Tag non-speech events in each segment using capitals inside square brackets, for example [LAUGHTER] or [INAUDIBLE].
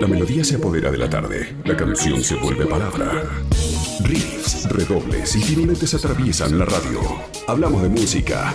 La melodía se apodera de la tarde, la canción se vuelve palabra. Riffs, redobles y jinetes atraviesan la radio. Hablamos de música.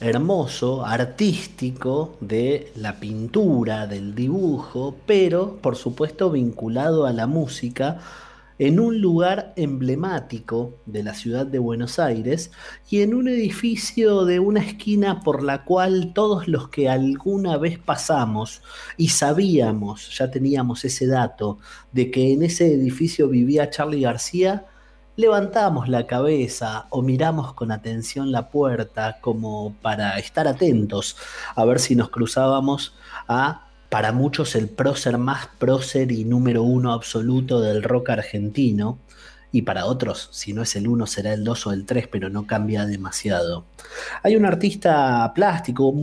hermoso, artístico de la pintura, del dibujo, pero por supuesto vinculado a la música en un lugar emblemático de la ciudad de Buenos Aires y en un edificio de una esquina por la cual todos los que alguna vez pasamos y sabíamos, ya teníamos ese dato, de que en ese edificio vivía Charlie García, levantamos la cabeza o miramos con atención la puerta como para estar atentos a ver si nos cruzábamos a, para muchos, el prócer más prócer y número uno absoluto del rock argentino. Y para otros, si no es el uno, será el dos o el tres, pero no cambia demasiado. Hay un artista plástico,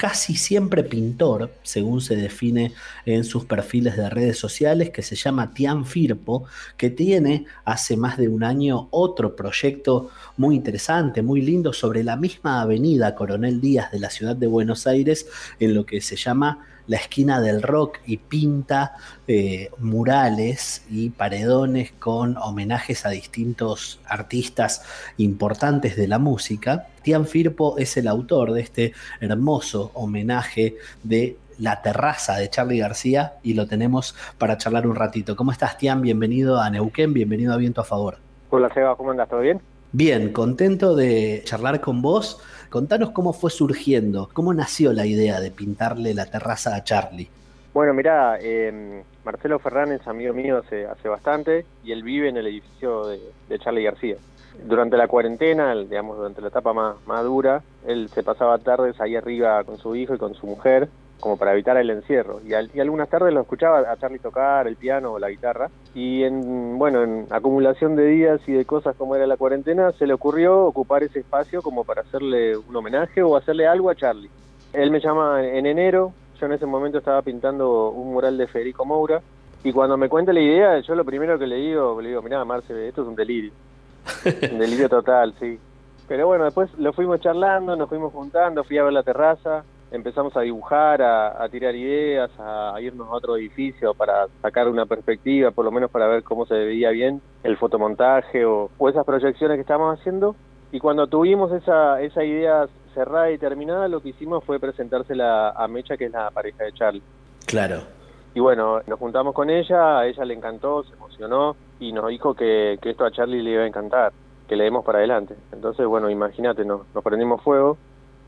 casi siempre pintor, según se define en sus perfiles de redes sociales, que se llama Tian Firpo, que tiene hace más de un año otro proyecto muy interesante, muy lindo, sobre la misma avenida Coronel Díaz de la ciudad de Buenos Aires, en lo que se llama la esquina del rock y pinta eh, murales y paredones con homenajes a distintos artistas importantes de la música. Tian Firpo es el autor de este hermoso homenaje de la terraza de Charlie García y lo tenemos para charlar un ratito. ¿Cómo estás, Tian? Bienvenido a Neuquén, bienvenido a Viento a Favor. Hola, Seba, ¿cómo andas? ¿Todo bien? Bien, contento de charlar con vos. Contanos cómo fue surgiendo, cómo nació la idea de pintarle la terraza a Charlie. Bueno, mira, em, Marcelo Ferrán es amigo mío hace, hace bastante y él vive en el edificio de, Charlie García. Durante la cuarentena, digamos, durante la etapa más, más dura, él se pasaba tardes ahí arriba con su hijo y con su mujer como para evitar el encierro. Y, algunas tardes lo escuchaba a Charlie tocar el piano o la guitarra. Y en, bueno, en acumulación de días y de cosas como era la cuarentena, se le ocurrió ocupar ese espacio como para hacerle un homenaje o hacerle algo a Charlie. Él me llama en enero, yo en ese momento estaba pintando un mural de Federico Moura. Y cuando me cuenta la idea, yo lo primero que le digo, le digo, mirá, Marce, esto es un delirio. un delirio total, sí. Pero bueno, después lo fuimos charlando, nos fuimos juntando, fui a ver la terraza, empezamos a dibujar, a, tirar ideas, a, irnos a otro edificio para sacar una perspectiva, por lo menos para ver cómo se veía bien el fotomontaje o, esas proyecciones que estábamos haciendo. Y cuando tuvimos esa, esa idea cerrada y terminada, lo que hicimos fue presentársela a Mecha, que es la pareja de Charlie. Claro. Y bueno, nos juntamos con ella, a ella le encantó, se emocionó y nos dijo que, que esto a Charlie le iba a encantar, que le demos para adelante. Entonces, bueno, imagínate, nos, nos prendimos fuego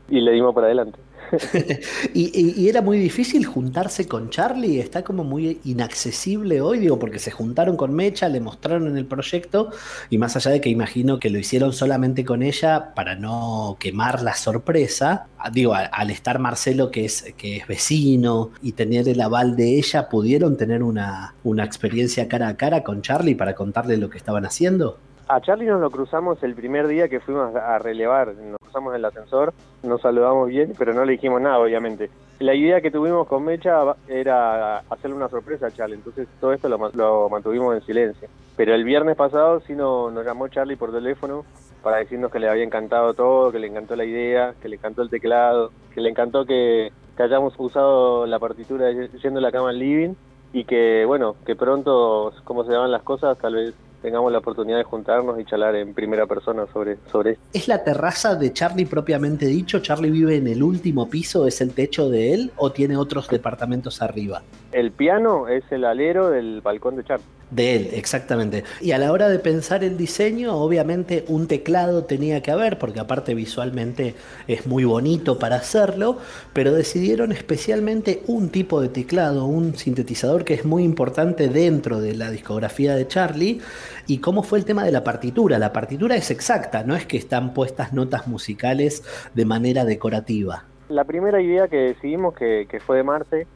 y le dimos para adelante. [LAUGHS] ¿Y, era muy difícil juntarse con Charlie, está como muy inaccesible hoy, digo, porque se juntaron con Mecha, le mostraron en el proyecto, y más allá de que imagino que lo hicieron solamente con ella para no quemar la sorpresa, digo, al, estar Marcelo que es, que es vecino y tener el aval de ella, ¿pudieron tener una, una experiencia cara a cara con Charlie para contarle lo que estaban haciendo? A Charlie nos lo cruzamos el primer día que fuimos a relevar, nos cruzamos en el ascensor, nos saludamos bien, pero no le dijimos nada, obviamente. La idea que tuvimos con Mecha era hacerle una sorpresa a Charlie, entonces todo esto lo, mantuvimos en silencio. Pero el viernes pasado sí nos, llamó Charlie por teléfono para decirnos que le había encantado todo, que le encantó la idea, que le encantó el teclado, que le encantó que, hayamos usado la partitura yendo a la cama al living y que, bueno, que pronto, como se daban las cosas, tal vez tengamos la oportunidad de juntarnos y charlar en primera persona sobre, sobre esto. ¿Es la terraza de Charlie propiamente dicho? ¿Charlie vive en el último piso? ¿Es el techo de él o tiene otros departamentos arriba? El piano es el alero del balcón de Charlie. De él, exactamente. Y a la hora de pensar el diseño, obviamente un teclado tenía que haber, porque aparte visualmente es muy bonito para hacerlo, pero decidieron especialmente un tipo de teclado, un sintetizador que es muy importante dentro de la discografía de Charlie. ¿Y cómo fue el tema de la partitura? La partitura es exacta, no es que están puestas notas musicales de manera decorativa. La primera idea que decidimos, que, que fue de Marce,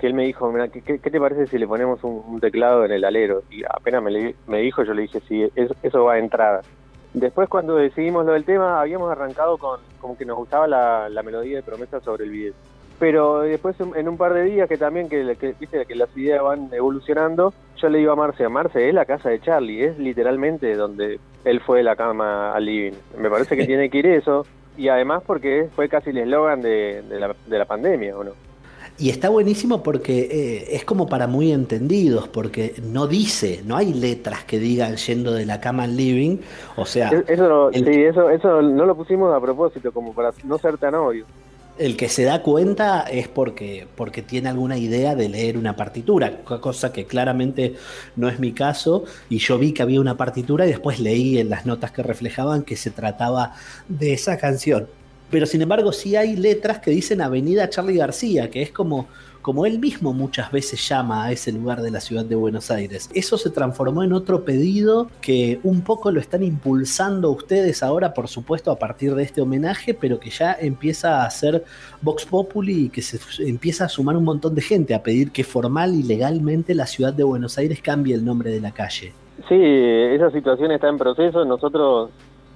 que él me dijo, mira, ¿qué, te parece si le ponemos un, teclado en el alero? Y apenas me, me dijo, yo le dije, sí, eso, va a entrada. Después cuando decidimos lo del tema, habíamos arrancado con como que nos gustaba la, melodía de promesa sobre el video. Pero después en un par de días que también que, que, viste que las ideas van evolucionando, yo le digo a Marce, a Marce es la casa de Charlie, es literalmente donde él fue de la cama al living. Me parece que [LAUGHS] tiene que ir eso, y además porque fue casi el eslogan de, la, de la pandemia, ¿o no? Y está buenísimo porque eh, es como para muy entendidos, porque no dice, no hay letras que digan yendo de la cama al living. O sea. Eso, sí, eso, eso no lo pusimos a propósito, como para no ser tan obvio. El que se da cuenta es porque, porque tiene alguna idea de leer una partitura, cosa que claramente no es mi caso. Y yo vi que había una partitura y después leí en las notas que reflejaban que se trataba de esa canción pero sin embargo sí hay letras que dicen Avenida Charlie García, que es como, como él mismo muchas veces llama a ese lugar de la ciudad de Buenos Aires. Eso se transformó en otro pedido que un poco lo están impulsando ustedes ahora, por supuesto, a partir de este homenaje, pero que ya empieza a ser Vox Populi y que se empieza a sumar un montón de gente a pedir que formal y legalmente la ciudad de Buenos Aires cambie el nombre de la calle. Sí, esa situación está en proceso. Nosotros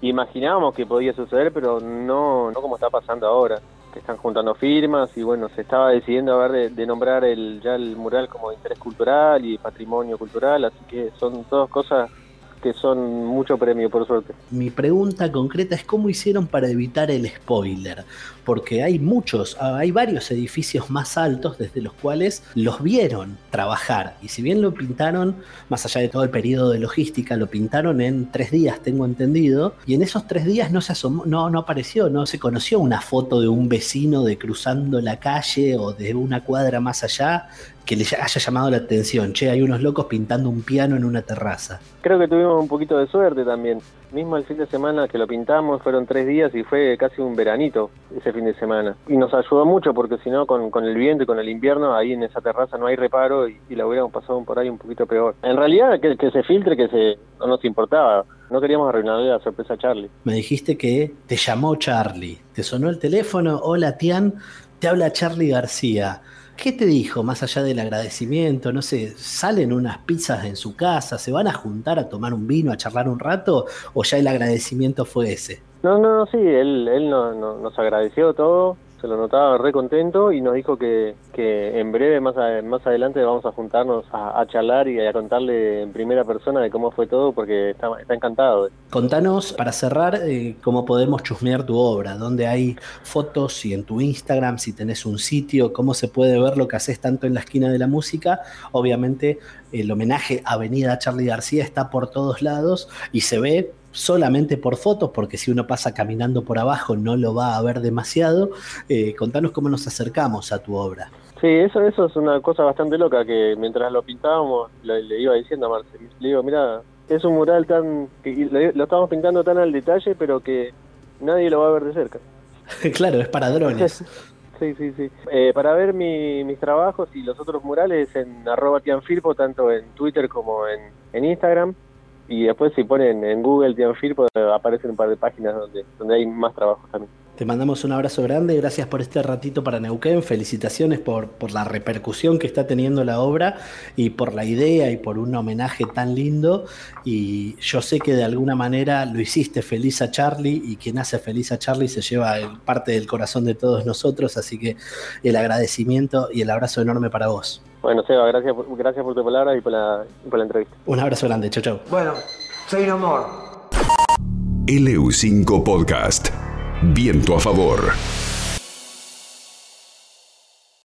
imaginábamos que podía suceder, pero no, no como está pasando ahora, que están juntando firmas y bueno, se estaba decidiendo a ver de, nombrar el, ya el mural como interés cultural y patrimonio cultural, así que son todas cosas que son mucho premio, por suerte. Mi pregunta concreta es cómo hicieron para evitar el spoiler, porque hay muchos, hay varios edificios más altos desde los cuales los vieron trabajar, y si bien lo pintaron, más allá de todo el periodo de logística, lo pintaron en tres días, tengo entendido, y en esos tres días no se asomó, no, no apareció, no se conoció una foto de un vecino de cruzando la calle o de una cuadra más allá que le haya llamado la atención. Che, hay unos locos pintando un piano en una terraza. Creo que tuvimos un poquito de suerte también. Mismo el fin de semana que lo pintamos fueron tres días y fue casi un veranito ese fin de semana. Y nos ayudó mucho porque si no, con, el viento y con el invierno, ahí en esa terraza no hay reparo y, la hubiéramos pasado por ahí un poquito peor. En realidad, que, que se filtre, que se no nos importaba. No queríamos arruinarle la sorpresa a Charlie. Me dijiste que te llamó Charlie. Te sonó el teléfono. Hola, Tian. Te habla Charlie García. ¿Qué te dijo más allá del agradecimiento? No sé, ¿salen unas pizzas en su casa? ¿Se van a juntar a tomar un vino, a charlar un rato? ¿O ya el agradecimiento fue ese? No, no, sí, él, él nos agradeció todo se lo notaba re contento y nos dijo que, que en breve, más, más adelante, vamos a juntarnos a, charlar y a contarle en primera persona de cómo fue todo, porque está, está encantado. Contanos, para cerrar, eh, cómo podemos chusmear tu obra, dónde hay fotos, y en tu Instagram, si tenés un sitio, cómo se puede ver lo que haces tanto en la esquina de la música. Obviamente, el homenaje a Avenida Charlie García está por todos lados y se ve solamente por fotos, porque si uno pasa caminando por abajo no lo va a ver demasiado. Eh, contanos cómo nos acercamos a tu obra. Sí, eso, eso es una cosa bastante loca que mientras lo pintábamos le, iba diciendo a Marce, le digo, mira, es un mural tan, que lo, estamos pintando tan al detalle, pero que nadie lo va a ver de cerca. [LAUGHS] claro, es para drones. [LAUGHS] Sí, sí, sí. Eh, para ver mis trabajos y los otros murales en arroba tianfirpo, tanto en Twitter como en, en Instagram y después si ponen en Google Tianfir pues, aparecen un par de páginas donde, donde hay más trabajos también. Te mandamos un abrazo grande, gracias por este ratito para Neuquén, felicitaciones por, por la repercusión que está teniendo la obra y por la idea y por un homenaje tan lindo y yo sé que de alguna manera lo hiciste feliz a Charlie y quien hace feliz a Charlie se lleva parte del corazón de todos nosotros, así que el agradecimiento y el abrazo enorme para vos. Bueno, Seba, gracias, gracias por tu palabra y por, la, por la entrevista. Un abrazo grande, chau chau. Bueno, soy un amor. LU5 Podcast. Viento a favor.